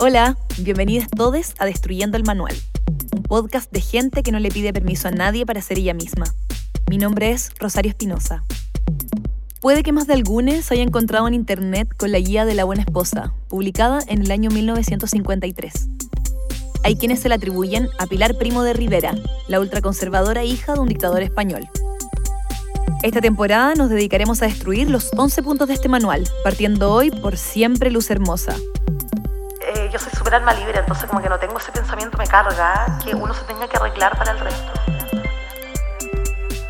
Hola, bienvenidos todos a Destruyendo el Manual, un podcast de gente que no le pide permiso a nadie para ser ella misma. Mi nombre es Rosario Espinosa. Puede que más de algunos haya encontrado en internet con la guía de la buena esposa, publicada en el año 1953. Hay quienes se la atribuyen a Pilar Primo de Rivera, la ultraconservadora hija de un dictador español. Esta temporada nos dedicaremos a destruir los 11 puntos de este manual, partiendo hoy por Siempre Luz Hermosa, súper alma libre, entonces como que no tengo ese pensamiento, me carga que uno se tenga que arreglar para el resto.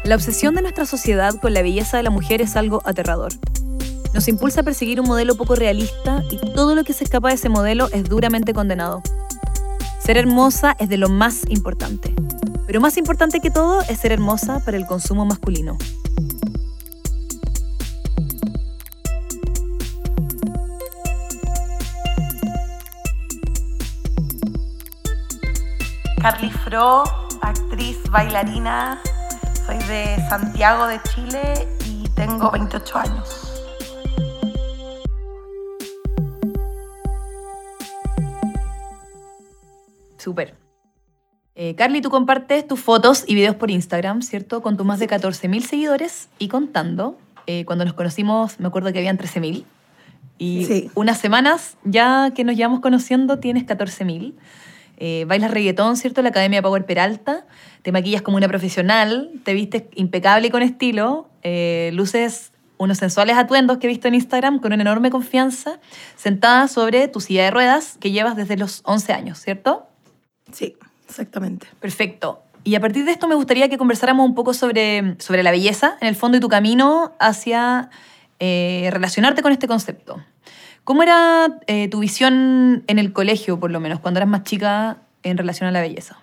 La obsesión de nuestra sociedad con la belleza de la mujer es algo aterrador. Nos impulsa a perseguir un modelo poco realista y todo lo que se escapa de ese modelo es duramente condenado. Ser hermosa es de lo más importante. Pero más importante que todo es ser hermosa para el consumo masculino. Carly Fro, actriz, bailarina. Soy de Santiago de Chile y tengo 28 años. Súper. Eh, Carly, tú compartes tus fotos y videos por Instagram, ¿cierto? Con tus más de 14.000 seguidores y contando. Eh, cuando nos conocimos, me acuerdo que habían 13.000. Y Sí. unas semanas ya que nos llevamos conociendo, tienes 14.000. Eh, bailas reggaetón, ¿cierto? La Academia Power Peralta. Te maquillas como una profesional. Te vistes impecable y con estilo. eh, luces unos sensuales atuendos que he visto en Instagram con una enorme confianza, sentada sobre tu silla de ruedas que llevas desde los 11 años, ¿cierto? Sí, exactamente. Perfecto. Y a partir de esto me gustaría que conversáramos un poco sobre, sobre la belleza, en el fondo, y tu camino hacia eh, relacionarte con este concepto. ¿Cómo era eh, tu visión en el colegio, por lo menos, cuando eras más chica en relación a la belleza?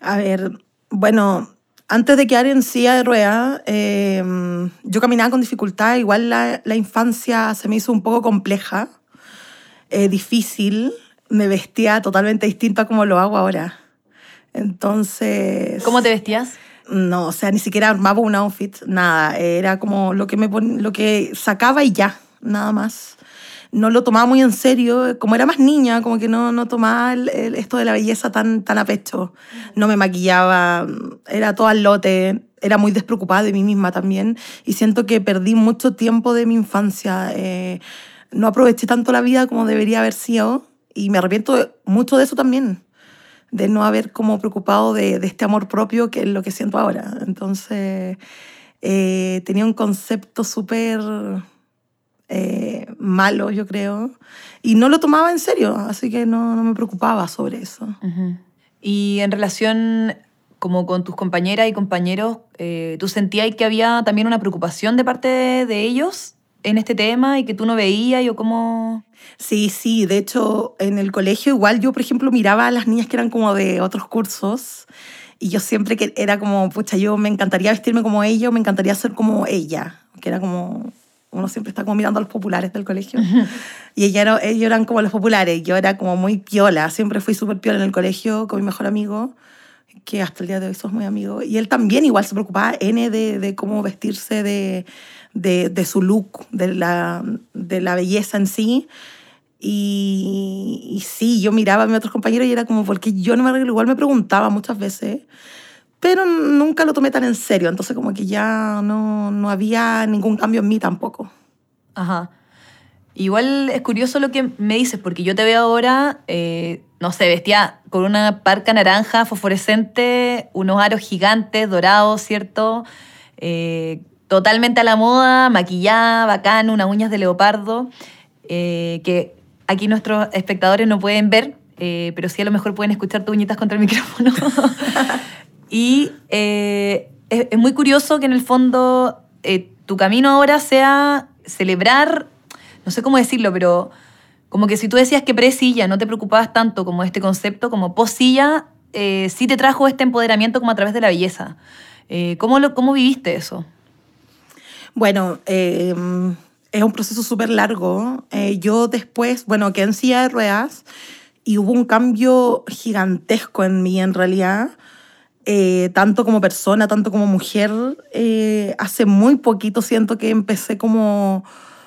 A ver, bueno, antes de quedar en silla de ruedas, eh, yo caminaba con dificultad. Igual la, la infancia se me hizo un poco compleja, eh, difícil. Me vestía totalmente distinto a como lo hago ahora. Entonces... ¿Cómo te vestías? No, o sea, ni siquiera armaba un outfit, nada. Era como lo que, me pon- lo que sacaba y ya, nada más. No lo tomaba muy en serio. Como era más niña, como que no, no tomaba el- el- esto de la belleza tan, tan a pecho. No me maquillaba, era todo al lote. Era muy despreocupada de mí misma también. Y siento que perdí mucho tiempo de mi infancia. eh, no aproveché tanto la vida como debería haber sido. Y me arrepiento mucho de eso también de no haber como preocupado de, de este amor propio que es lo que siento ahora. Entonces, eh, tenía un concepto súper eh, malo, yo creo, y no lo tomaba en serio, así que no, no me preocupaba sobre eso. Y en relación como con tus compañeras y compañeros, eh, ¿tú sentías que había también una preocupación de parte de, de ellos en este tema y que tú no veías y o cómo... Sí, sí, de hecho, en el colegio igual yo, por ejemplo, miraba a las niñas que eran como de otros cursos y yo siempre que era como, pucha, yo me encantaría vestirme como ellos, me encantaría ser como ella, que era como, uno siempre está como mirando a los populares del colegio. Y ella era- ellos eran como los populares, yo era como muy piola, siempre fui súper piola en el colegio con mi mejor amigo, que hasta el día de hoy somos muy amigos. Y él también igual se preocupaba, N, de, de cómo vestirse, de, de, de su look, de la, de la belleza en sí. Y, y sí, yo miraba a mis otros compañeros y era como, porque yo no me arreglo? Igual me preguntaba muchas veces, pero nunca lo tomé tan en serio. Entonces como que ya no, no había ningún cambio en mí tampoco. Ajá. Igual es curioso lo que me dices, porque yo te veo ahora, eh, no sé, vestía con una parca naranja fosforescente, unos aros gigantes, dorados, ¿cierto? Eh, totalmente a la moda, maquillada, bacán, unas uñas de leopardo, eh, que aquí nuestros espectadores no pueden ver, eh, pero sí a lo mejor pueden escuchar tus uñitas contra el micrófono. y eh, es, es muy curioso que en el fondo eh, tu camino ahora sea celebrar, no sé cómo decirlo, pero como que si tú decías que pre-silla no te preocupabas tanto como este concepto, como post-silla, eh, sí te trajo este empoderamiento como a través de la belleza. Eh, ¿cómo, lo, ¿Cómo viviste eso? Bueno, eh, es un proceso súper largo. Eh, yo después, bueno, quedé en silla de ruedas y hubo un cambio gigantesco en mí en realidad. Eh, tanto como persona, tanto como mujer. Eh, hace muy poquito siento que empecé como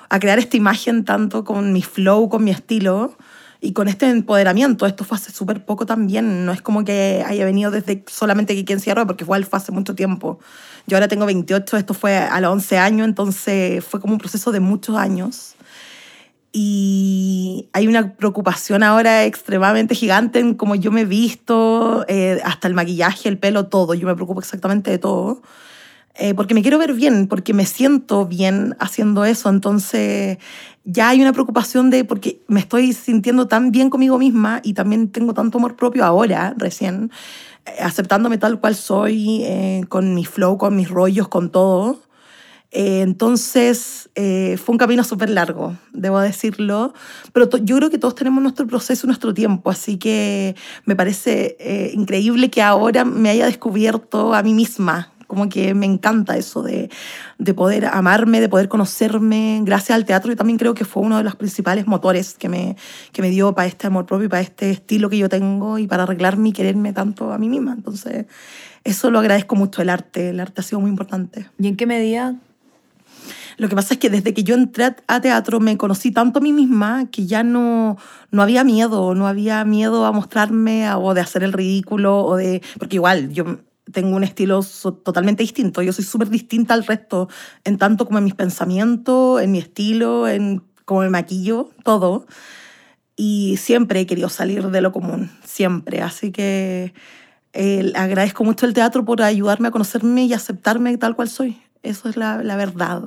a crear esta imagen tanto con mi flow, con mi estilo. y con este empoderamiento. Esto fue hace súper poco también, no es como que haya venido desde solamente que quien cierra, porque igual fue hace mucho tiempo. Yo ahora tengo 28, esto fue a los 11 años, entonces fue como un proceso de muchos años. Y hay una preocupación ahora extremadamente gigante en cómo yo me he visto, eh, hasta el maquillaje, el pelo, todo. Yo me preocupo exactamente de todo. Eh, porque me quiero ver bien, porque me siento bien haciendo eso. Entonces ya hay una preocupación de, porque me estoy sintiendo tan bien conmigo misma y también tengo tanto amor propio ahora, recién, eh, aceptándome tal cual soy, con mi flow, con mis rollos, con todo eh, entonces, eh, fue un camino súper largo, debo decirlo, pero yo creo que todos tenemos nuestro proceso, nuestro tiempo, así que me parece eh, increíble que ahora me haya descubierto a mí misma, como que me encanta eso de, de, poder amarme, de poder conocerme, gracias al teatro, y también creo que fue uno de los principales motores que me, que me dio para este amor propio y para este estilo que yo tengo y para arreglarme y quererme tanto a mí misma. Entonces, eso lo agradezco mucho, el arte, el arte ha sido muy importante. ¿Y en qué medida lo que pasa es que desde que yo entré a teatro me conocí tanto a mí misma que ya no, no había miedo, no había miedo a mostrarme o de hacer el ridículo o de... Porque igual yo tengo un estilo totalmente distinto, yo soy súper distinta al resto, en tanto como en mis pensamientos, en mi estilo, en cómo me maquillo, todo. Y siempre he querido salir de lo común, siempre. Así que eh, agradezco mucho el teatro por ayudarme a conocerme y aceptarme tal cual soy. Eso es la, la verdad.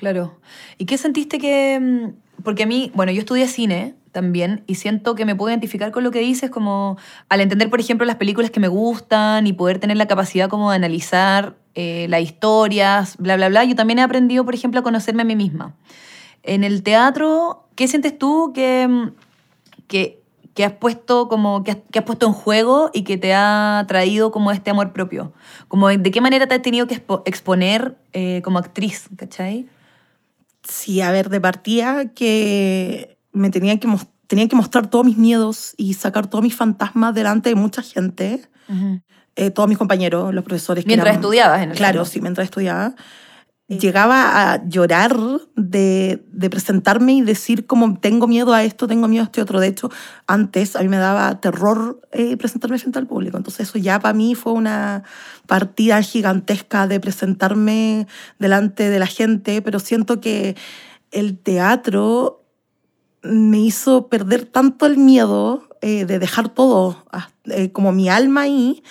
Claro. ¿Y qué sentiste que.? Mm, porque a mí, bueno, yo estudié cine también y siento que me puedo identificar con lo que dices, como al entender, por ejemplo, las películas que me gustan y poder tener la capacidad como de analizar eh, las historias, bla, bla, bla. Yo también he aprendido, por ejemplo, a conocerme a mí misma. En el teatro, ¿qué sientes tú que, mm, que, que has puesto como que has, puesto en juego y que te ha traído como este amor propio? Como de qué manera te has tenido que exponer eh, como actriz, ¿cachai? Sí, a ver, de partida que me tenía que, tenía que mostrar todos mis miedos y sacar todos mis fantasmas delante de mucha gente. Eh, todos mis compañeros, los profesores. Mientras estudiabas, en el Claro, sí, mientras estudiaba llegaba a llorar de, presentarme y decir como tengo miedo a esto, tengo miedo a este otro. De hecho, antes a mí me daba terror eh, presentarme frente al público. Entonces eso ya para mí fue una partida gigantesca de presentarme delante de la gente, pero siento que el teatro me hizo perder tanto el miedo eh, de dejar todo, eh, como mi alma ahí,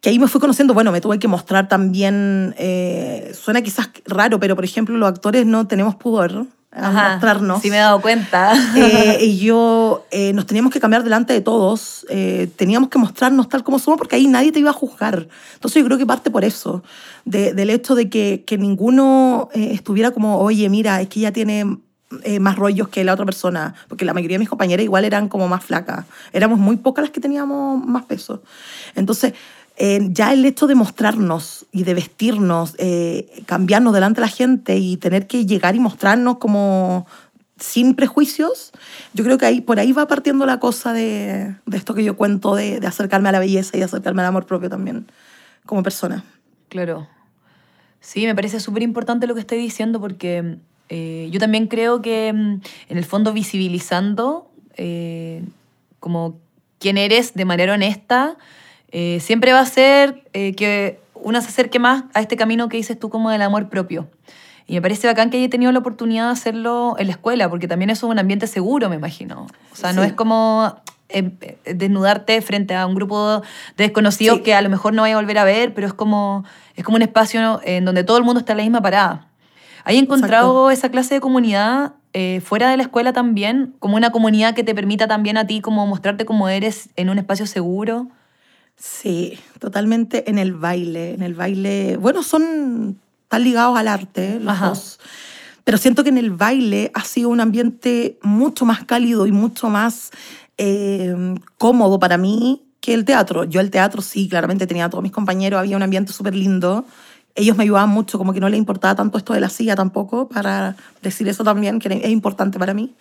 que ahí me fui conociendo, bueno, me tuve que mostrar también, eh, suena quizás raro, pero por ejemplo los actores no tenemos pudor a mostrarnos. Sí me he dado cuenta. Eh, y yo, eh, nos teníamos que cambiar delante de todos, teníamos que mostrarnos tal como somos porque ahí nadie te iba a juzgar. Entonces yo creo que parte por eso, del hecho de que, que ninguno estuviera como, oye, mira, es que ella tiene más rollos que la otra persona, porque la mayoría de mis compañeras igual eran como más flacas. Éramos muy pocas las que teníamos más peso. Entonces, ya el hecho de mostrarnos y de vestirnos, eh, cambiarnos delante de la gente y tener que llegar y mostrarnos como sin prejuicios, yo creo que ahí, por ahí va partiendo la cosa de, de esto que yo cuento, de, de, acercarme a la belleza y acercarme al amor propio también, como persona. Claro. Sí, me parece súper importante lo que estoy diciendo porque eh, yo también creo que mm, en el fondo visibilizando eh, como quién eres de manera honesta, eh, siempre va a ser eh, que uno se acerque más a este camino que dices tú como del amor propio. Y me parece bacán que haya tenido la oportunidad de hacerlo en la escuela, porque también eso es un ambiente seguro, me imagino. O sea, no es como eh, desnudarte frente a un grupo de desconocidos que a lo mejor no vaya a volver a ver, pero es como, es como un espacio en donde todo el mundo está en la misma parada. ¿Hay encontrado esa clase de comunidad fuera de la escuela también? Como una comunidad que te permita también a ti como mostrarte como eres en un espacio seguro. Sí, totalmente en el baile. En el baile, bueno, son tan ligados al arte los dos, pero siento que en el baile ha sido un ambiente mucho más cálido y mucho más eh, cómodo para mí que el teatro. Yo el teatro sí, claramente tenía a todos mis compañeros, había un ambiente súper lindo. Ellos me ayudaban mucho, como que no les importaba tanto esto de la silla tampoco, para decir eso también, que es importante para mí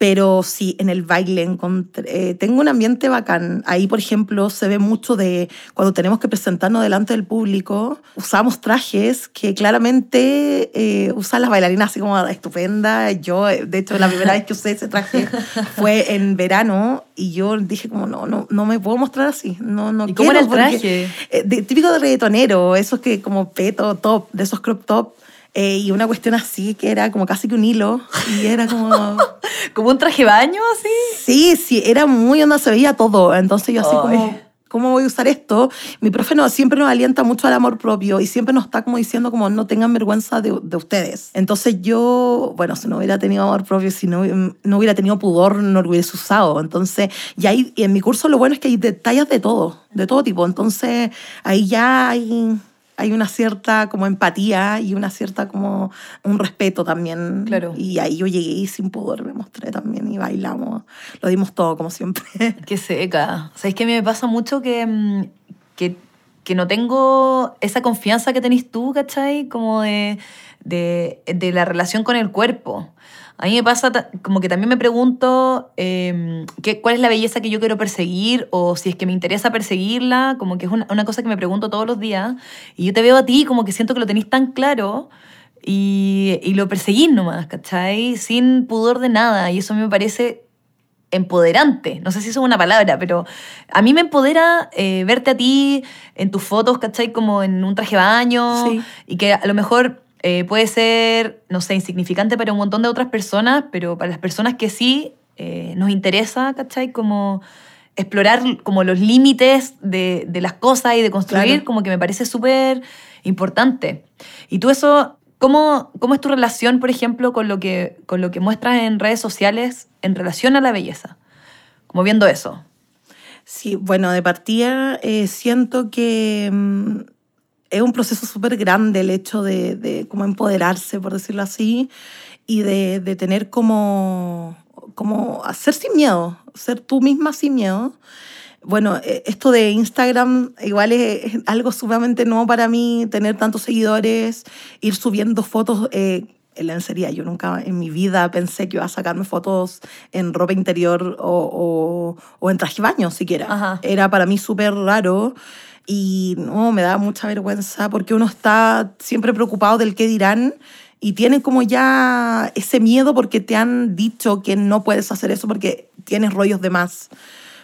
Pero sí, en el baile encontré, eh, tengo un ambiente bacán. Ahí, por ejemplo, se ve mucho de cuando tenemos que presentarnos delante del público, usamos trajes que claramente eh, usan las bailarinas así como estupenda. Yo, de hecho, la primera vez que usé ese traje fue en verano y yo dije como, no, no, no me puedo mostrar así. No, no ¿Y cómo era el traje? Eh, típico de reggaetonero, esos que como peto, top, de esos crop top eh, y una cuestión así que era como casi que un hilo y era como... ¿Como un traje baño así? Sí, sí, era muy onda, se veía todo. Entonces yo así como, ¿cómo voy a usar esto? Mi profe no, siempre nos alienta mucho al amor propio y siempre nos está como diciendo como no tengan vergüenza de, de ustedes. Entonces yo, bueno, si no hubiera tenido amor propio, si no, no hubiera tenido pudor, no lo hubiese usado. Entonces, y ahí y en mi curso lo bueno es que hay detalles de todo, de todo tipo. Entonces ahí ya hay hay una cierta como empatía y una cierta como un respeto también. Claro. Y ahí yo llegué y sin poder me mostré también y bailamos. Lo dimos todo como siempre. Qué seca. ¿Sabes que me pasa mucho que, mm, que, que no tengo esa confianza que tenés tú, ¿cachai? Como de, de, de la relación con el cuerpo. A mí me pasa como que también me pregunto eh, qué, cuál es la belleza que yo quiero perseguir o si es que me interesa perseguirla, como que es una, una, cosa que me pregunto todos los días. Y yo te veo a ti como que siento que lo tenéis tan claro y, y lo perseguís nomás, ¿cachai? Sin pudor de nada. Y eso a mí me parece empoderante. No sé si eso es una palabra, pero a mí me empodera eh, verte a ti en tus fotos, ¿cachai? Como en un traje de baño Sí. y que a lo mejor eh, puede ser, no sé, insignificante para un montón de otras personas, pero para las personas que sí eh, nos interesa, ¿cachai? Como explorar como los límites de, de las cosas y de construir, Claro. como que me parece súper importante. Y tú eso, ¿cómo, ¿cómo es tu relación, por ejemplo, con lo, que, con lo que muestras en redes sociales en relación a la belleza? Como viendo eso. Sí, bueno, de partida eh, siento que mm, es un proceso súper grande el hecho de, de como empoderarse, por decirlo así, y de, de tener como, como hacer sin miedo, ser tú misma sin miedo. Bueno, eh, esto de Instagram igual es, es algo sumamente nuevo para mí, tener tantos seguidores, ir subiendo fotos. Eh, en lencería, yo nunca en mi vida pensé que iba a sacarme fotos en ropa interior o, o, o en traje baño siquiera. Ajá. Era para mí súper raro y no, me da mucha vergüenza porque uno está siempre preocupado del qué dirán y tiene como ya ese miedo porque te han dicho que no puedes hacer eso porque tienes rollos de más,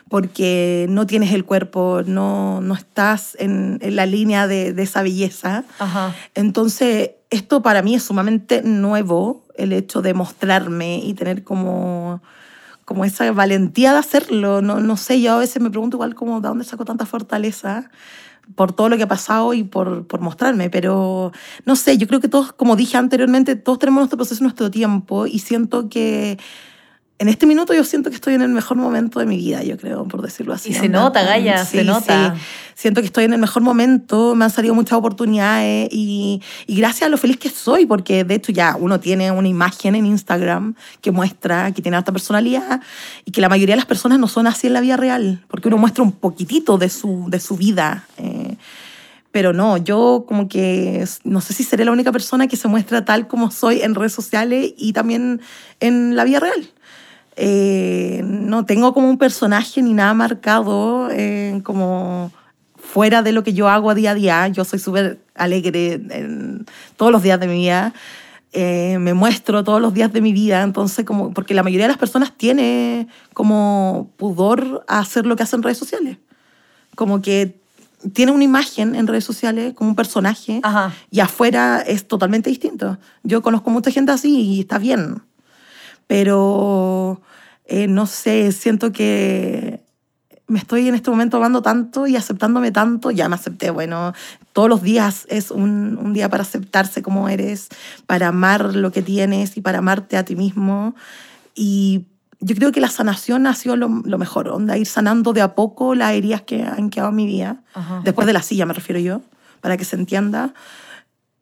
porque no tienes el cuerpo, no, no estás en, en la línea de, de esa belleza. Ajá. Entonces, esto para mí es sumamente nuevo, el hecho de mostrarme y tener como, como esa valentía de hacerlo. No, no sé, yo a veces me pregunto igual como de dónde saco tanta fortaleza por todo lo que ha pasado y por, por mostrarme, pero no sé, yo creo que todos, como dije anteriormente, todos tenemos nuestro proceso, nuestro tiempo y siento que en este minuto yo siento que estoy en el mejor momento de mi vida, yo creo, por decirlo así. Y se nota, Gaya, se nota. sí. Siento que estoy en el mejor momento, me han salido muchas oportunidades y, y gracias a lo feliz que soy, porque de hecho ya uno tiene una imagen en Instagram que muestra que tiene alta personalidad y que la mayoría de las personas no son así en la vida real, porque uno muestra un poquitito de su, de su vida. eh, pero no, yo como que no sé si seré la única persona que se muestra tal como soy en redes sociales y también en la vida real. Eh, no tengo como un personaje ni nada marcado eh, como fuera de lo que yo hago a día a día. Yo soy súper alegre en todos los días de mi vida. Eh, me muestro todos los días de mi vida, entonces como, porque la mayoría de las personas tiene como pudor a hacer lo que hacen en redes sociales. Como que tiene una imagen en redes sociales como un personaje Ajá. y afuera es totalmente distinto. Yo conozco mucha gente así y está bien, pero eh, no sé, siento que me estoy en este momento amando tanto y aceptándome tanto, ya me acepté, bueno, todos los días es un, un día para aceptarse como eres, para amar lo que tienes y para amarte a ti mismo. Y yo creo que la sanación ha sido lo, lo mejor, onda, ir sanando de a poco las heridas que han quedado en mi vida, Ajá. después de la silla me refiero yo, para que se entienda.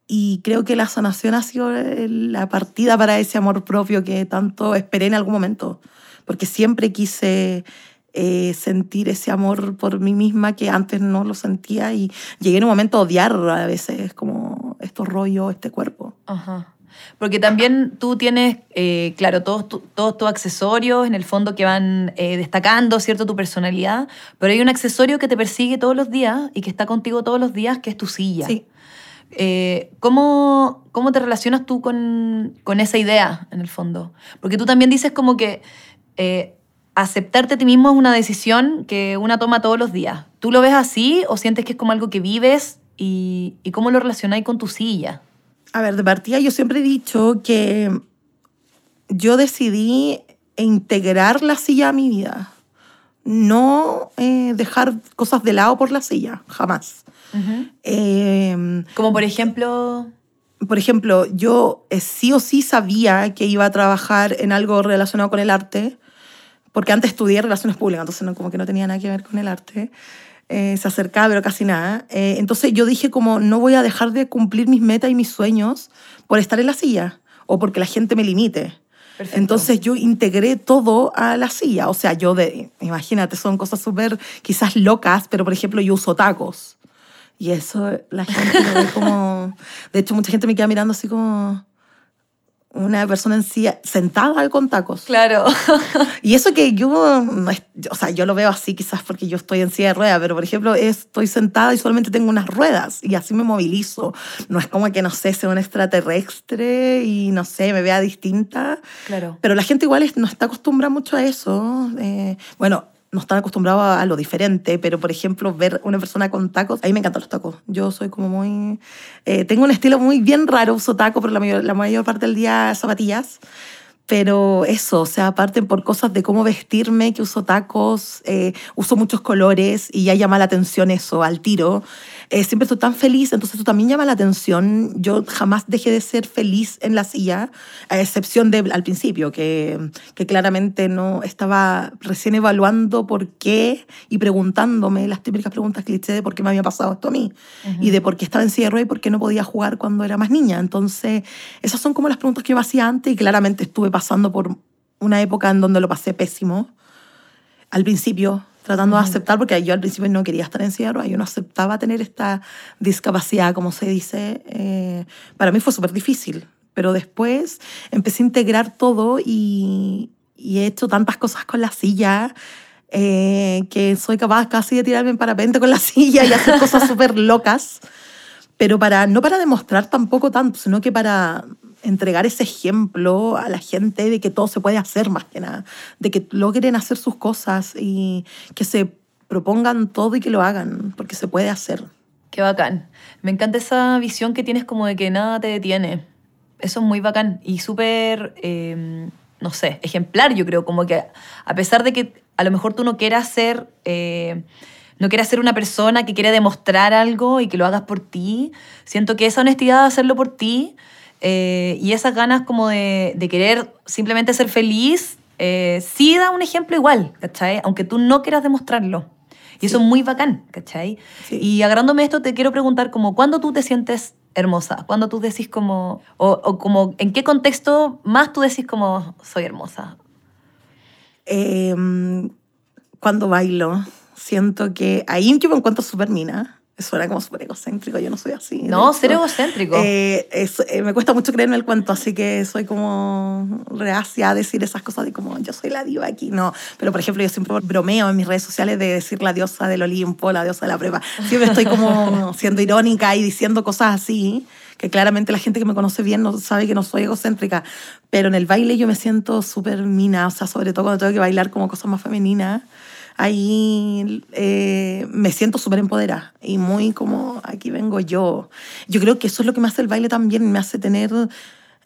Y creo que la sanación ha sido eh, la partida para ese amor propio que tanto esperé en algún momento, porque siempre quise eh, sentir ese amor por mí misma que antes no lo sentía y llegué en un momento a odiar a veces como estos rollos, este cuerpo. Ajá. Porque también tú tienes, eh, claro, todos tu- todos tus accesorios en el fondo que van eh, destacando, ¿cierto? Tu personalidad, pero hay un accesorio que te persigue todos los días y que está contigo todos los días, que es tu silla. Sí. Eh, ¿cómo, ¿Cómo te relacionas tú con, con esa idea, en el fondo? Porque tú también dices como que eh, aceptarte a ti mismo es una decisión que una toma todos los días. ¿Tú lo ves así o sientes que es como algo que vives y, cómo lo relacionáis con tu silla? A ver, de partida yo siempre he dicho que yo decidí integrar la silla a mi vida. No eh, dejar cosas de lado por la silla, jamás. Eh, Como por ejemplo... por ejemplo, yo eh, sí o sí sabía que iba a trabajar en algo relacionado con el arte, porque antes estudié relaciones públicas, entonces no, como que no tenía nada que ver con el arte. Eh, se acercaba, pero casi nada. Eh, entonces yo dije como, no voy a dejar de cumplir mis metas y mis sueños por estar en la silla o porque la gente me limite. Perfecto. Entonces yo integré todo a la silla. O sea, yo de, imagínate, son cosas súper quizás locas, pero por ejemplo yo uso tacos. Y eso la gente lo ve como... De hecho, mucha gente me queda mirando así como una persona en silla sentada con tacos. Claro. Y eso que yo, no es- o sea, yo lo veo así quizás porque yo estoy en silla de ruedas, pero por ejemplo, estoy sentada y solamente tengo unas ruedas y así me movilizo. No es como que, no sé, sea un extraterrestre y no sé, me vea distinta. Claro. Pero la gente igual no está acostumbrada mucho a eso. eh, bueno, no están acostumbrados a, lo diferente, pero por ejemplo, ver una persona con tacos, a mí me encantan los tacos. Yo soy como muy... eh, tengo un estilo muy bien raro, uso tacos, pero la mayor, la mayor parte del día zapatillas. Pero eso, o sea, aparte por cosas de cómo vestirme, que uso tacos, eh, uso muchos colores y ya llama la atención eso al tiro. Eh, siempre estoy tan feliz, entonces eso también llama la atención. Yo jamás dejé de ser feliz en la silla, a excepción de al principio, que, que claramente no estaba recién evaluando por qué y preguntándome las típicas preguntas cliché de por qué me había pasado esto a mí y de por qué estaba en silla de ruedas y por qué no podía jugar cuando era más niña. Entonces, esas son como las preguntas que yo hacía antes y claramente estuve pasando por una época en donde lo pasé pésimo. Al principio, tratando de aceptar, porque yo al principio no quería estar en silla de ruedas, yo no aceptaba tener esta discapacidad, como se dice. Eh, para mí fue súper difícil, pero después empecé a integrar todo y, y he hecho tantas cosas con la silla. eh, que soy capaz casi de tirarme en parapente con la silla y hacer cosas súper locas pero para no para demostrar tampoco tanto, sino que para entregar ese ejemplo a la gente de que todo se puede hacer más que nada, de que logren hacer sus cosas y que se propongan todo y que lo hagan, porque se puede hacer. Qué bacán. Me encanta esa visión que tienes como de que nada te detiene. Eso es muy bacán y súper, eh, no sé, ejemplar, yo creo. Como que a pesar de que a lo mejor tú no quieras ser, eh, no quieras ser una persona que quiere demostrar algo y que lo hagas por ti, siento que esa honestidad de hacerlo por ti eh, y esas ganas como de, de querer simplemente ser feliz, eh, sí da un ejemplo igual, ¿cachai? Aunque tú no quieras demostrarlo. Y eso es muy bacán, ¿cachai? Sí. Y agarrándome esto, te quiero preguntar como, ¿cuándo tú te sientes hermosa? ¿Cuándo tú decís como, o, o como, en qué contexto más tú decís como, soy hermosa? Eh, cuando bailo, siento que ahí yo me encuentro súper mina. Suena como súper egocéntrico, yo no soy así. No, ser egocéntrico. Eh, es- eh, me cuesta mucho creerme el cuento, así que soy como reacia a decir esas cosas de como yo soy la diva aquí. No, pero por ejemplo, yo siempre bromeo en mis redes sociales de decir la diosa del Olimpo, la diosa de la prepa. Siempre estoy como siendo irónica y diciendo cosas así, que claramente la gente que me conoce bien no sabe que no soy egocéntrica. Pero en el baile yo me siento súper mina, o sea, sobre todo cuando tengo que bailar como cosas más femeninas ahí eh, me siento súper empoderada y muy como aquí vengo yo. Yo creo que eso es lo que me hace el baile también, me hace tener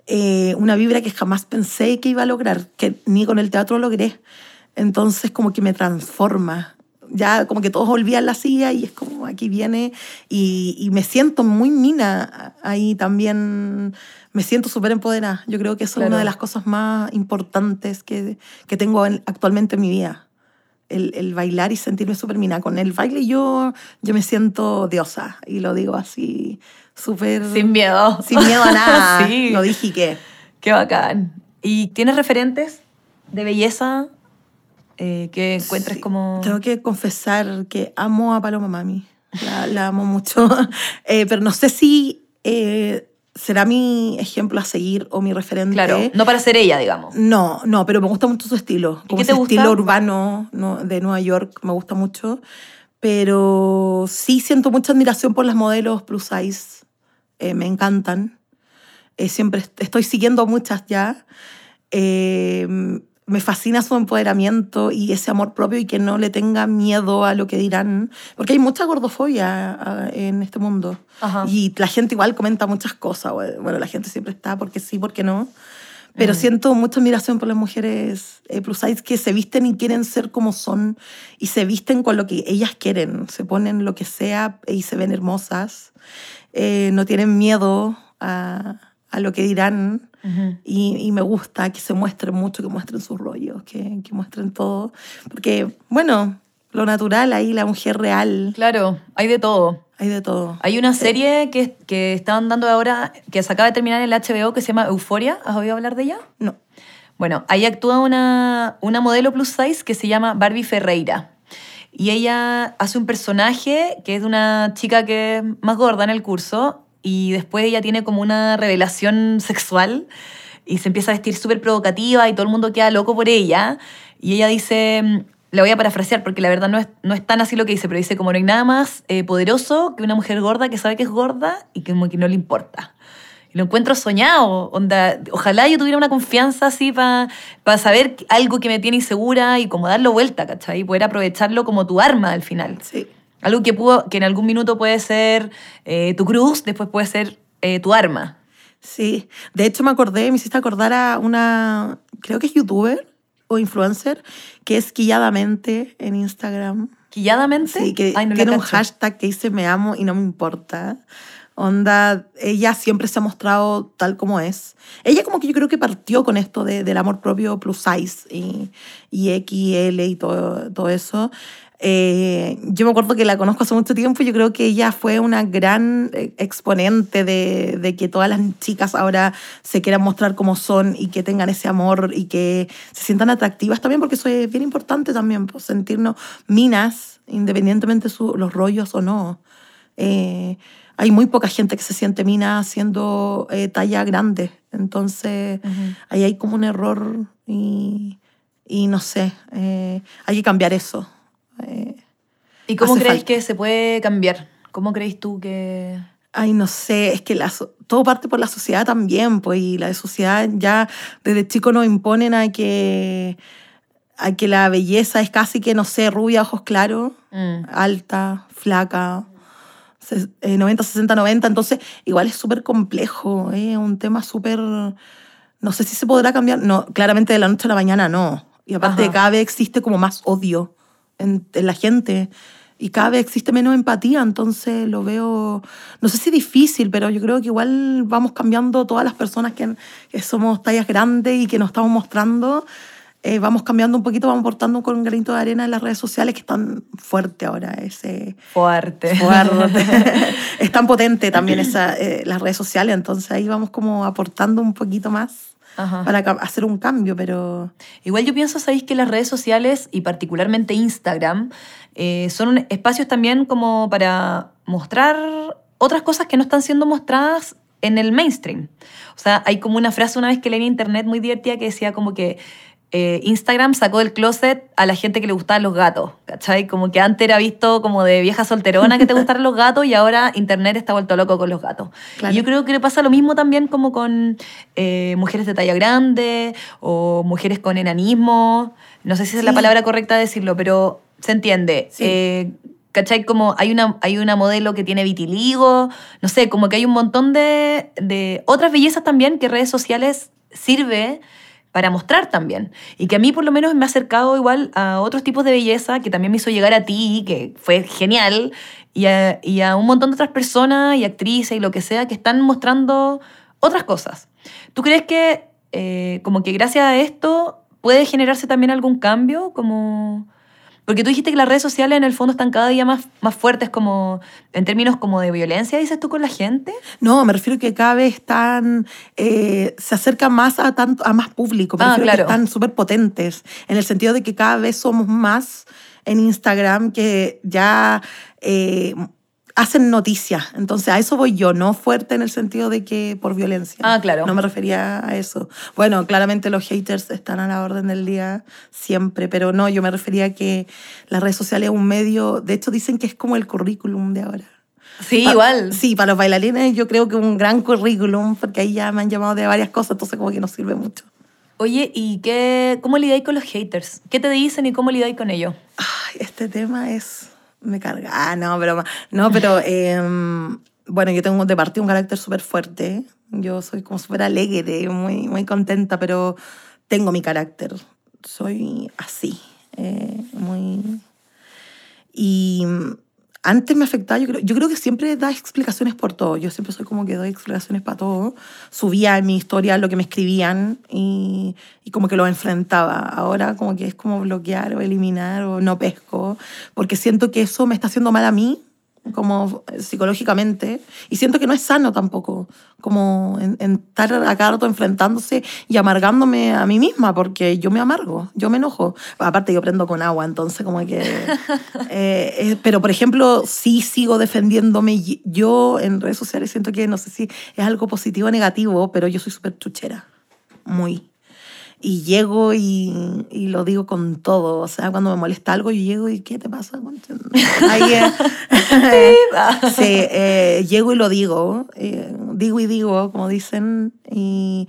eh, una vibra que jamás pensé que iba a lograr, que ni con el teatro logré. Entonces como que me transforma. Ya como que todos olvidan la silla y es como aquí viene y, y me siento muy mina ahí también. Me siento súper empoderada. Yo creo que eso es una de las cosas más importantes que, que tengo en- actualmente en mi vida el, el bailar y sentirme súper mina. Con el baile yo, yo me siento diosa y lo digo así súper... Sin miedo. Sin miedo a nada. sí. Lo dije y qué. Qué bacán. ¿Y tienes referentes de belleza eh, que encuentres Sí, como... Tengo que confesar que amo a Paloma Mami. La, la amo mucho. Eh, pero no sé si, eh, será mi ejemplo a seguir o mi referente. Claro, no para ser ella, digamos. No, no, pero me gusta mucho su estilo. ¿Y Como qué te ese gusta? estilo urbano ¿no? de Nueva York me gusta mucho. Pero sí siento mucha admiración por las modelos plus size. Eh, me encantan. Eh, siempre est- estoy siguiendo muchas ya. Eh, me fascina su empoderamiento y ese amor propio y que no le tenga miedo a lo que dirán. Porque hay mucha gordofobia ah, en este mundo. Ajá. Y la gente igual comenta muchas cosas. Bueno, la gente siempre está porque sí, porque no. Pero Mm. siento mucha admiración por las mujeres eh, plus size que se visten y quieren ser como son y se visten con lo que ellas quieren. Se ponen lo que sea y se ven hermosas. Eh, no tienen miedo a, a lo que dirán. Y, y me gusta que se muestren mucho, que muestren sus rollos, que, que muestren todo. Porque, bueno, lo natural ahí, la mujer real, Claro, hay de todo. hay de todo. Hay una serie que, que estaban dando ahora, que se acaba de terminar en el HBO, que se llama Euforia. ¿Has oído hablar de ella? No. Bueno, ahí actúa una, una modelo plus size que se llama Barbie Ferreira. Y ella hace un personaje que es una chica que es más gorda en el curso y después ella tiene como una revelación sexual y se empieza a vestir súper provocativa y todo el mundo queda loco por ella. Y ella dice, mm, la voy a parafrasear porque la verdad no es, no es tan así lo que dice, pero dice como no hay nada más eh, poderoso que una mujer gorda que sabe que es gorda y que no le importa. Y lo encuentro soñado. Onda, ojalá yo tuviera una confianza así para saber algo que me tiene insegura y como darlo vuelta, ¿cachai? Y poder aprovecharlo como tu arma al final. Sí. Algo que, pudo, que en algún minuto puede ser eh, tu cruz, después puede ser eh, tu arma. Sí, de hecho me acordé, me hiciste acordar a una, creo que es youtuber o influencer, que es Quilladamente en Instagram. ¿Quilladamente? Sí, que Ay, no tiene un hashtag que dice me amo y no me importa. Onda, ella siempre se ha mostrado tal como es. Ella como que yo creo que partió con esto de- del amor propio plus size y, y XL y todo, todo eso. Eh, yo me acuerdo que la conozco hace mucho tiempo y yo creo que ella fue una gran eh, exponente de, de que todas las chicas ahora se quieran mostrar como son y que tengan ese amor y que se sientan atractivas también, porque eso es bien importante también, pues, sentirnos minas, independientemente su, los rollos o no. Eh, hay muy poca gente que se siente mina siendo eh, talla grande, entonces ahí hay como un error y, y no sé, hay que cambiar eso. Eh, ¿Y cómo crees falta. que se puede cambiar? ¿Cómo crees tú que...? Ay, no sé, es que la todo parte por la sociedad también, pues, y la sociedad ya desde chico nos imponen a que, a que la belleza es casi que, no sé, rubia, ojos claros, Mm. alta, flaca, se- eh, 90, 60, 90, entonces igual es súper complejo, es un tema súper, no sé si se podrá cambiar, no, claramente de la noche a la mañana no, y aparte Ajá. cada vez existe como más odio en, en la gente. Y cada vez existe menos empatía, entonces lo veo, no sé si difícil, pero yo creo que igual vamos cambiando todas las personas que, que somos tallas grandes y que nos estamos mostrando, eh, vamos cambiando un poquito, vamos aportando con un granito de arena en las redes sociales que están fuerte ahora, ese Fuerte. fuerte. es tan potente también esa, eh, las redes sociales, entonces ahí vamos como aportando un poquito más Ajá. para hacer un cambio, pero Igual yo pienso, sabéis que las redes sociales y particularmente Instagram eh, son espacios también como para mostrar otras cosas que no están siendo mostradas en el mainstream. O sea, hay como una frase una vez que leí en internet muy divertida que decía como que eh, Instagram sacó del closet a la gente que le gustaban los gatos, ¿cachai? Como que antes era visto como de vieja solterona que te gustaran los gatos y ahora internet está vuelto loco con los gatos. Claro. Y yo creo que le pasa lo mismo también como con eh, mujeres de talla grande o mujeres con enanismo. No sé si es la palabra correcta de decirlo, pero se entiende. Sí. Eh, ¿Cachai? Como hay una, hay una modelo que tiene vitiligo, no sé, como que hay un montón de, de otras bellezas también que redes sociales sirve para mostrar también. Y que a mí por lo menos me ha acercado igual a otros tipos de belleza que también me hizo llegar a ti, que fue genial, y a, un montón de otras personas y actrices y lo que sea que están mostrando otras cosas. ¿Tú crees que eh, como que gracias a esto puede generarse también algún cambio? Como... Porque tú dijiste que las redes sociales en el fondo están cada día más, más fuertes como en términos como de violencia, dices tú con la gente. No, me refiero que cada vez están, eh, se acercan más a, tanto, a más público, me Ah, refiero claro. que están súper potentes, en el sentido de que cada vez somos más en Instagram, que ya eh, hacen noticias. Entonces, a eso voy yo, no fuerte en el sentido de que por violencia. Ah, claro. No me refería a eso. Bueno, claramente los haters están a la orden del día siempre, pero no, yo me refería a que las redes sociales es un medio, de hecho dicen que es como el currículum de ahora. Sí, Pa- igual. Sí, para los bailarines yo creo que un gran currículum, porque ahí ya me han llamado de varias cosas, entonces como que nos sirve mucho. Oye, ¿y qué, cómo lidáis con los haters? ¿Qué te dicen y cómo lidáis con ellos? Ay, este tema es... Me carga. Ah, no, pero... No, pero... em, bueno, yo tengo de partida un carácter súper fuerte. Yo soy como súper alegre, muy, muy contenta, pero tengo mi carácter. Soy así, eh, muy... Y antes me afectaba, yo creo, yo creo que siempre da explicaciones por todo. Yo siempre soy como que doy explicaciones para todo. Subía en mi historia lo que me escribían y, y como que lo enfrentaba. Ahora como que es como bloquear o eliminar o no pesco, porque siento que eso me está haciendo mal a mí como psicológicamente y siento que no es sano tampoco como en, en estar a cada rato enfrentándose y amargándome a mí misma porque yo me amargo, yo me enojo. Aparte yo prendo con agua entonces como que eh, eh, pero por ejemplo sí sigo defendiéndome yo en redes sociales siento que no sé si es algo positivo o negativo pero yo soy súper chuchera muy y llego y, y lo digo con todo. O sea, cuando me molesta algo, yo llego y ¿qué te pasa? Ahí, eh, sí, eh, llego y lo digo. eh, digo y digo, como dicen. Y,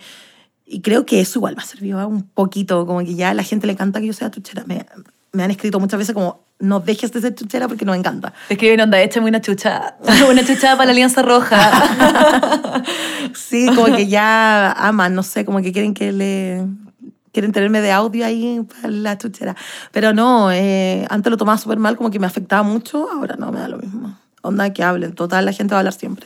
y creo que eso igual me ha servido un poquito. Como que ya a la gente le encanta que yo sea chuchera. Me, me han escrito muchas veces como, no dejes de ser chuchera porque nos encanta. Te escriben onda, échame una chuchada. Una chuchada para la Alianza Roja. Sí, como que ya aman, no sé, como que quieren que le quieren tenerme de audio ahí para la chuchera. Pero no, eh, antes lo tomaba súper mal, como que me afectaba mucho, ahora no, me da lo mismo. Onda que hablen, total, la gente va a hablar siempre.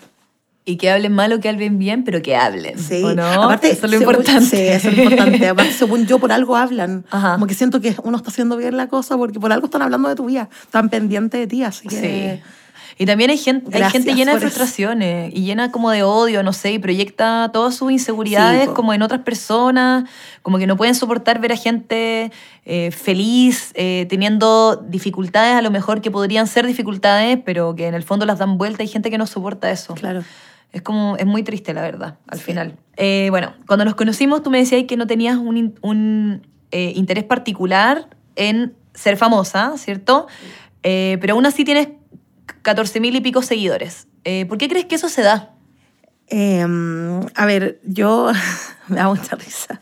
y que hablen mal o que hablen bien, pero que hablen. Sí, ¿o no? aparte, eso es lo según- importante. Sí, eso es lo importante. Aparte, según yo, por algo hablan. Ajá. Como que siento que uno está haciendo bien la cosa porque por algo están hablando de tu vida, están pendientes de ti, así que... Sí. Y también hay gente, hay gente llena de eso. frustraciones y llena como de odio, no sé, y proyecta todas sus inseguridades Sí, como en otras personas, como que no pueden soportar ver a gente eh, feliz, eh, teniendo dificultades a lo mejor que podrían ser dificultades, pero que en el fondo las dan vuelta. Hay gente que no soporta eso. Claro. Es como, es muy triste, la verdad, al final. Eh, bueno, cuando nos conocimos, tú me decías que no tenías un, un, eh, interés particular en ser famosa, ¿cierto? Eh, pero aún así tienes 14 mil y pico seguidores. Eh, ¿Por qué crees que eso se da? Eh, a ver, yo me da mucha risa,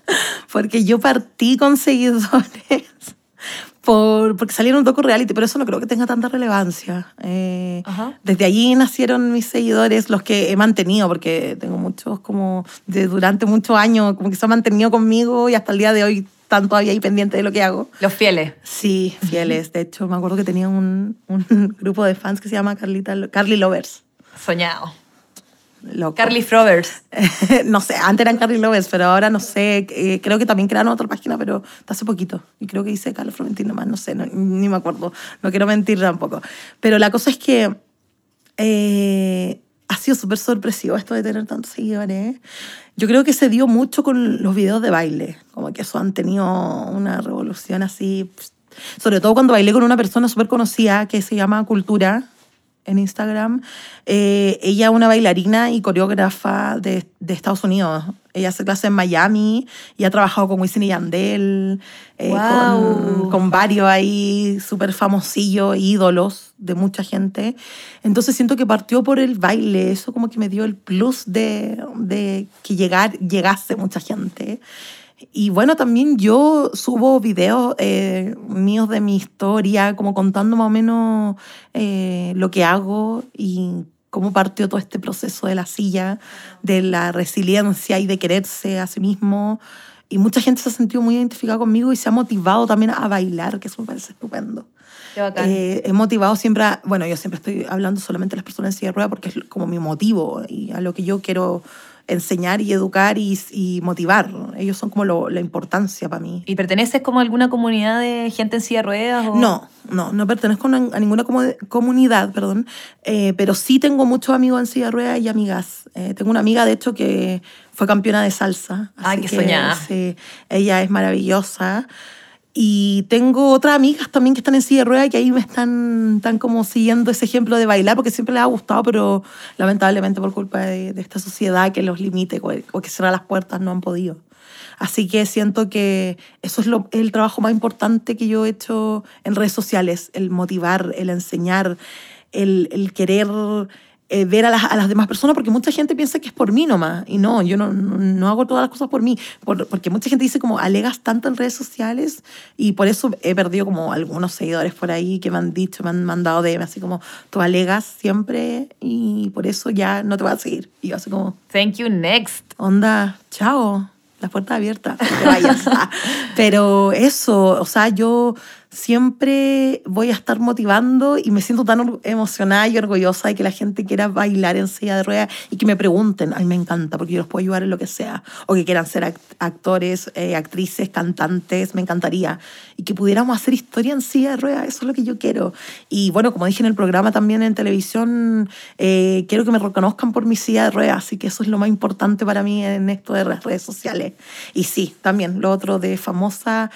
porque yo partí con seguidores por, porque salieron docu reality, pero eso no creo que tenga tanta relevancia. Eh, desde allí nacieron mis seguidores, los que he mantenido, porque tengo muchos como de durante muchos años, como que se han mantenido conmigo y hasta el día de hoy están todavía ahí pendientes de lo que hago. Los fieles. Sí, fieles. De hecho, me acuerdo que tenía un, un grupo de fans que se llama Carlita, Carly Lovers. Soñado. Loco. Carly Frovers. no sé, antes eran Carly Lovers, pero ahora no sé. eh, creo que también crearon otra página, pero hace poquito. Y creo que dice Carlos Florentino más, no sé, no- ni me acuerdo. No quiero mentir tampoco. Pero la cosa es que eh, ha sido súper sorpresivo esto de tener tantos seguidores. Yo creo que se dio mucho con los videos de baile. Como que eso han tenido una revolución así. Sobre todo cuando bailé con una persona súper conocida que se llama Cultura en Instagram. Eh, ella es una bailarina y coreógrafa de, de Estados Unidos. Ella hace clases en Miami y ha trabajado con Wisin y Yandel, eh, Guau. con, con varios ahí súper famosillos, ídolos de mucha gente. Entonces siento que partió por el baile, eso como que me dio el plus de, de que llegar, llegase mucha gente. Y bueno, también yo subo videos eh, míos de mi historia, como contando más o menos eh, lo que hago y cómo partió todo este proceso de la silla, de la resiliencia y de quererse a sí mismo. Y mucha gente se ha sentido muy identificada conmigo y se ha motivado también a bailar, que eso me parece estupendo. Qué bacán. Eh, he motivado siempre, a- bueno, yo siempre estoy hablando solamente de las personas en silla de ruedas porque es como mi motivo y a lo que yo quiero enseñar y educar y, y motivar. Ellos son como lo- la importancia para mí. ¿Y perteneces como a alguna comunidad de gente en silla de ruedas? o- No, no, no pertenezco a ninguna comu- comunidad, perdón, eh, pero sí tengo muchos amigos en silla de ruedas y amigas. Eh, tengo una amiga, de hecho, que fue campeona de salsa. Ay, así qué soñada. sí, ella es maravillosa. Y tengo otras amigas también que están en silla de ruedas que ahí me están, están como siguiendo ese ejemplo de bailar porque siempre les ha gustado, pero lamentablemente por culpa de, de esta sociedad que los limite o que cierra las puertas no han podido. Así que siento que eso es lo, el trabajo más importante que yo he hecho en redes sociales, el motivar, el enseñar, el, el querer eh, ver a las, a las, demás personas, porque mucha gente piensa que es por mí nomás, y no, yo no, no, no hago todas las cosas por mí, por, porque mucha gente dice como alegas tanto en redes sociales, y por eso he perdido como algunos seguidores por ahí que me han dicho, me han mandado DM, así como, tú alegas siempre, y por eso ya no te voy a seguir. Y yo así como... Thank you, next. Onda, chao la puerta abierta, te vayas. Pero eso, o sea, yo siempre voy a estar motivando y me siento tan emocionada y orgullosa de que la gente quiera bailar en silla de ruedas y que me pregunten, ay, me encanta, porque yo los puedo ayudar en lo que sea, o que quieran ser actores, eh, actrices, cantantes, me encantaría, y que pudiéramos hacer historia en silla de ruedas, eso es lo que yo quiero. Y bueno, como dije en el programa también en televisión, eh, quiero que me reconozcan por mi silla de ruedas, así que eso es lo más importante para mí en esto de las redes sociales. Y sí, también lo otro de famosa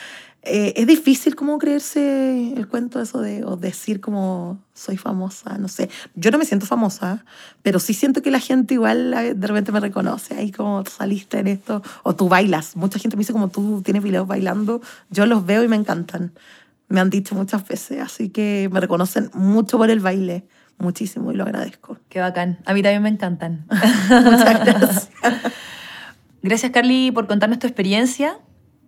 eh, es difícil como creerse el cuento eso de o decir como soy famosa, no sé. Yo no me siento famosa, pero sí siento que la gente igual de repente me reconoce ahí como saliste en esto o tú bailas. Mucha gente me dice como tú tienes videos bailando, yo los veo y me encantan. Me han dicho muchas veces, así que me reconocen mucho por el baile, muchísimo y lo agradezco. Qué bacán. A mí también me encantan. Muchas gracias. gracias Carly por contarnos tu experiencia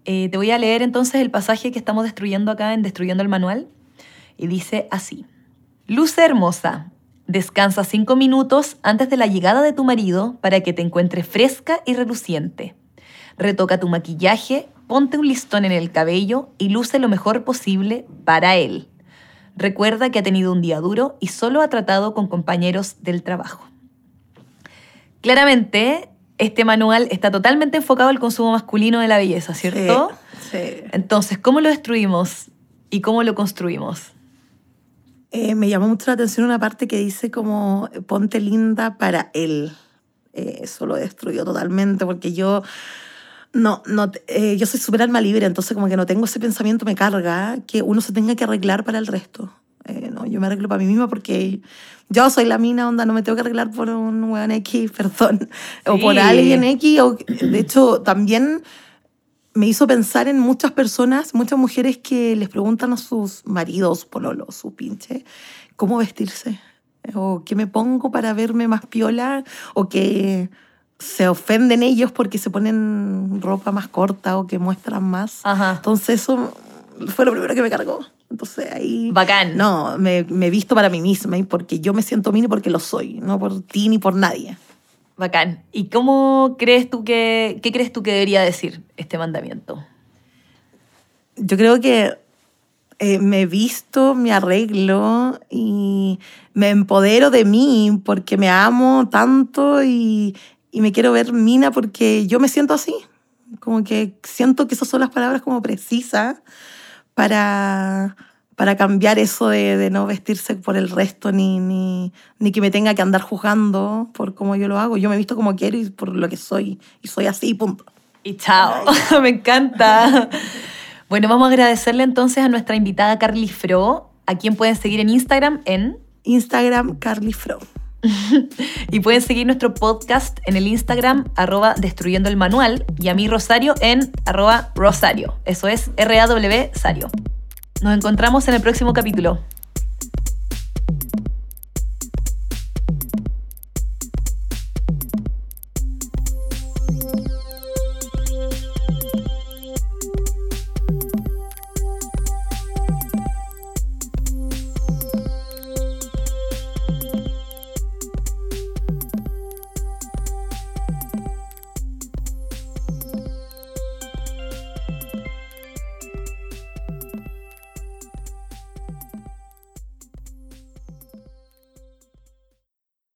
eh, te voy a leer entonces el pasaje que estamos destruyendo acá en Destruyendo el Manual. Y dice así. Luce hermosa, descansa cinco minutos antes de la llegada de tu marido para que te encuentres fresca y reluciente. Retoca tu maquillaje, ponte un listón en el cabello y luce lo mejor posible para él. Recuerda que ha tenido un día duro y solo ha tratado con compañeros del trabajo. Claramente, este manual está totalmente enfocado al consumo masculino de la belleza, ¿cierto? Sí. sí. Entonces, ¿cómo lo destruimos y cómo lo construimos? Eh, me llamó mucho la atención una parte que dice como ponte linda para él. Eh, eso lo destruyó totalmente porque yo no, no, eh, yo soy súper alma libre, entonces como que no tengo ese pensamiento, me carga que uno se tenga que arreglar para el resto. Yo me arreglo para mí misma porque yo soy la mina, onda, no me tengo que arreglar por un weón X, perdón, sí. o por alguien X. O, de hecho, también me hizo pensar en muchas personas, muchas mujeres que les preguntan a sus maridos, pololo, su pinche, cómo vestirse, o qué me pongo para verme más piola, o que se ofenden ellos porque se ponen ropa más corta o que muestran más. Ajá. Entonces eso fue lo primero que me cargó. Entonces ahí... Bacán. No, me, me visto para mí misma y porque yo me siento mini porque lo soy, no por ti ni por nadie. Bacán. ¿Y cómo crees tú que, qué crees tú que debería decir este mandamiento? Yo creo que eh, me visto, me arreglo y me empodero de mí porque me amo tanto y, y me quiero ver mina porque yo me siento así. Como que siento que esas son las palabras como precisas para, para cambiar eso de, de, no vestirse por el resto ni, ni, ni, que me tenga que andar juzgando por cómo yo lo hago. Yo me visto como quiero y por lo que soy. Y soy así, punto. Y chao. me encanta. Bueno, vamos a agradecerle entonces a nuestra invitada Carly Fro, a quien pueden seguir en Instagram en... Instagram Carly Fro. y pueden seguir nuestro podcast en el Instagram arroba destruyendo el manual y a mí Rosario en arroba Rosario. Eso es R-A-W Sario. Nos encontramos en el próximo capítulo.